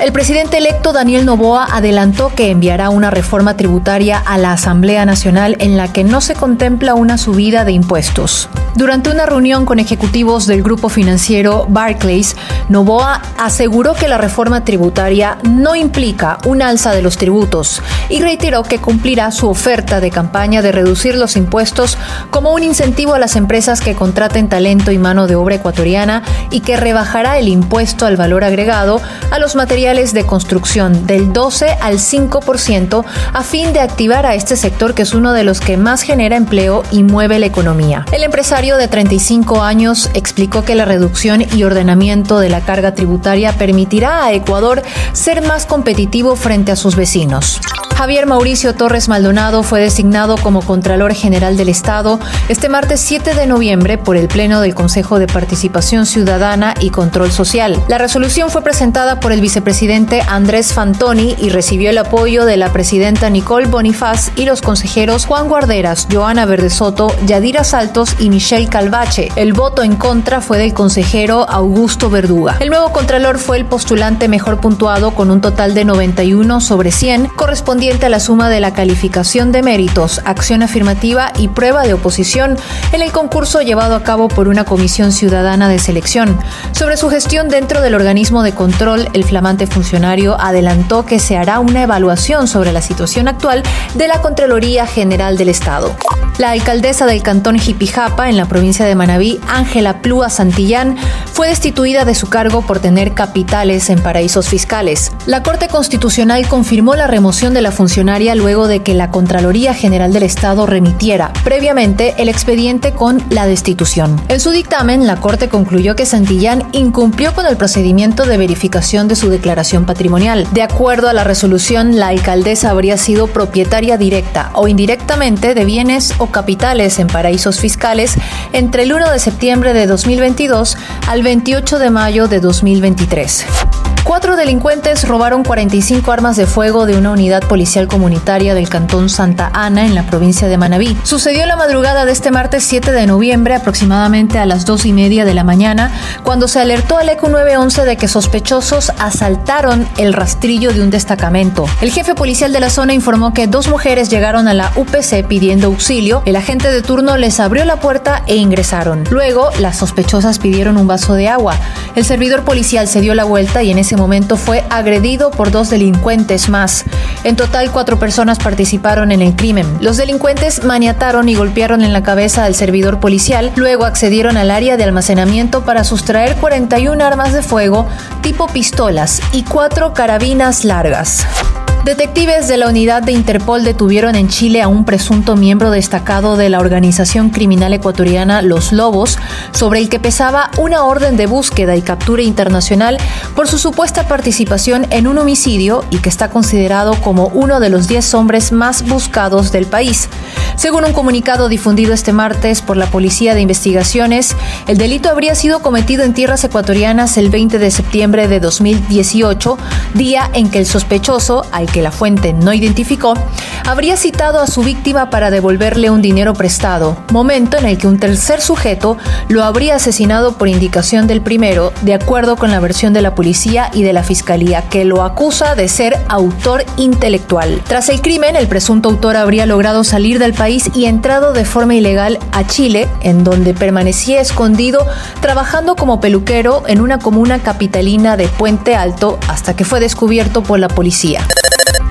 El presidente electo Daniel Novoa adelantó que enviará una reforma tributaria a la Asamblea Nacional en la que no se contempla una subida de impuestos. Durante una reunión con ejecutivos del grupo financiero Barclays, Novoa aseguró que la reforma tributaria no implica un alza de los tributos y reiteró que cumplirá su oferta de campaña de reducir los impuestos como un incentivo a las empresas que contraten talento y mano de obra ecuatoriana y que rebajará el impuesto al valor agregado a los materiales de construcción del 12 al 5% a fin de activar a este sector que es uno de los que más genera empleo y mueve la economía. El empresario de 35 años explicó que la reducción y ordenamiento de la carga tributaria permitirá a Ecuador ser más competitivo frente a sus vecinos. Javier Mauricio Torres Maldonado fue designado como Contralor General del Estado este martes 7 de noviembre por el Pleno del Consejo de Participación Ciudadana y Control Social. La resolución fue presentada por el vicepresidente Andrés Fantoni y recibió el apoyo de la presidenta Nicole Bonifaz y los consejeros Juan Guarderas, Joana Verdesoto, Yadira Saltos y Michelle Calvache. El voto en contra fue del consejero Augusto Verduga. El nuevo Contralor fue el postulante mejor puntuado con un total de 91 sobre 100, correspondiente a la suma de la calificación de méritos, acción afirmativa y prueba de oposición en el concurso llevado a cabo por una comisión ciudadana de selección. Sobre su gestión dentro del organismo de control, el flamante funcionario adelantó que se hará una evaluación sobre la situación actual de la Contraloría General del Estado. La alcaldesa del cantón Jipijapa, en la provincia de Manabí, Ángela Plúa Santillán, fue destituida de su cargo por tener capitales en paraísos fiscales. La Corte Constitucional confirmó la remoción de la funcionaria luego de que la Contraloría General del Estado remitiera previamente el expediente con la destitución. En su dictamen, la Corte concluyó que Santillán incumplió con el procedimiento de verificación de su declaración patrimonial. De acuerdo a la resolución, la alcaldesa habría sido propietaria directa o indirectamente de bienes o capitales en paraísos fiscales entre el 1 de septiembre de 2022 al 28 de mayo de 2023. Cuatro delincuentes robaron 45 armas de fuego de una unidad policial comunitaria del cantón Santa Ana en la provincia de Manabí. Sucedió la madrugada de este martes 7 de noviembre, aproximadamente a las 2 y media de la mañana, cuando se alertó al ECU 911 de que sospechosos asaltaron el rastrillo de un destacamento. El jefe policial de la zona informó que dos mujeres llegaron a la UPC pidiendo auxilio. El agente de turno les abrió la puerta e ingresaron. Luego, las sospechosas pidieron un vaso de agua. El servidor policial se dio la vuelta y en momento fue agredido por dos delincuentes más. En total, cuatro personas participaron en el crimen. Los delincuentes maniataron y golpearon en la cabeza al servidor policial, luego accedieron al área de almacenamiento para sustraer 41 armas de fuego tipo pistolas y cuatro carabinas largas. Detectives de la unidad de Interpol detuvieron en Chile a un presunto miembro destacado de la organización criminal ecuatoriana Los Lobos, sobre el que pesaba una orden de búsqueda y captura internacional por su supuesta participación en un homicidio y que está considerado como uno de los 10 hombres más buscados del país. Según un comunicado difundido este martes por la Policía de Investigaciones, el delito habría sido cometido en tierras ecuatorianas el 20 de septiembre de 2018, día en que el sospechoso, al que la fuente no identificó, habría citado a su víctima para devolverle un dinero prestado, momento en el que un tercer sujeto lo habría asesinado por indicación del primero, de acuerdo con la versión de la policía y de la fiscalía, que lo acusa de ser autor intelectual. Tras el crimen, el presunto autor habría logrado salir del país y entrado de forma ilegal a Chile, en donde permanecía escondido trabajando como peluquero en una comuna capitalina de Puente Alto hasta que fue descubierto por la policía.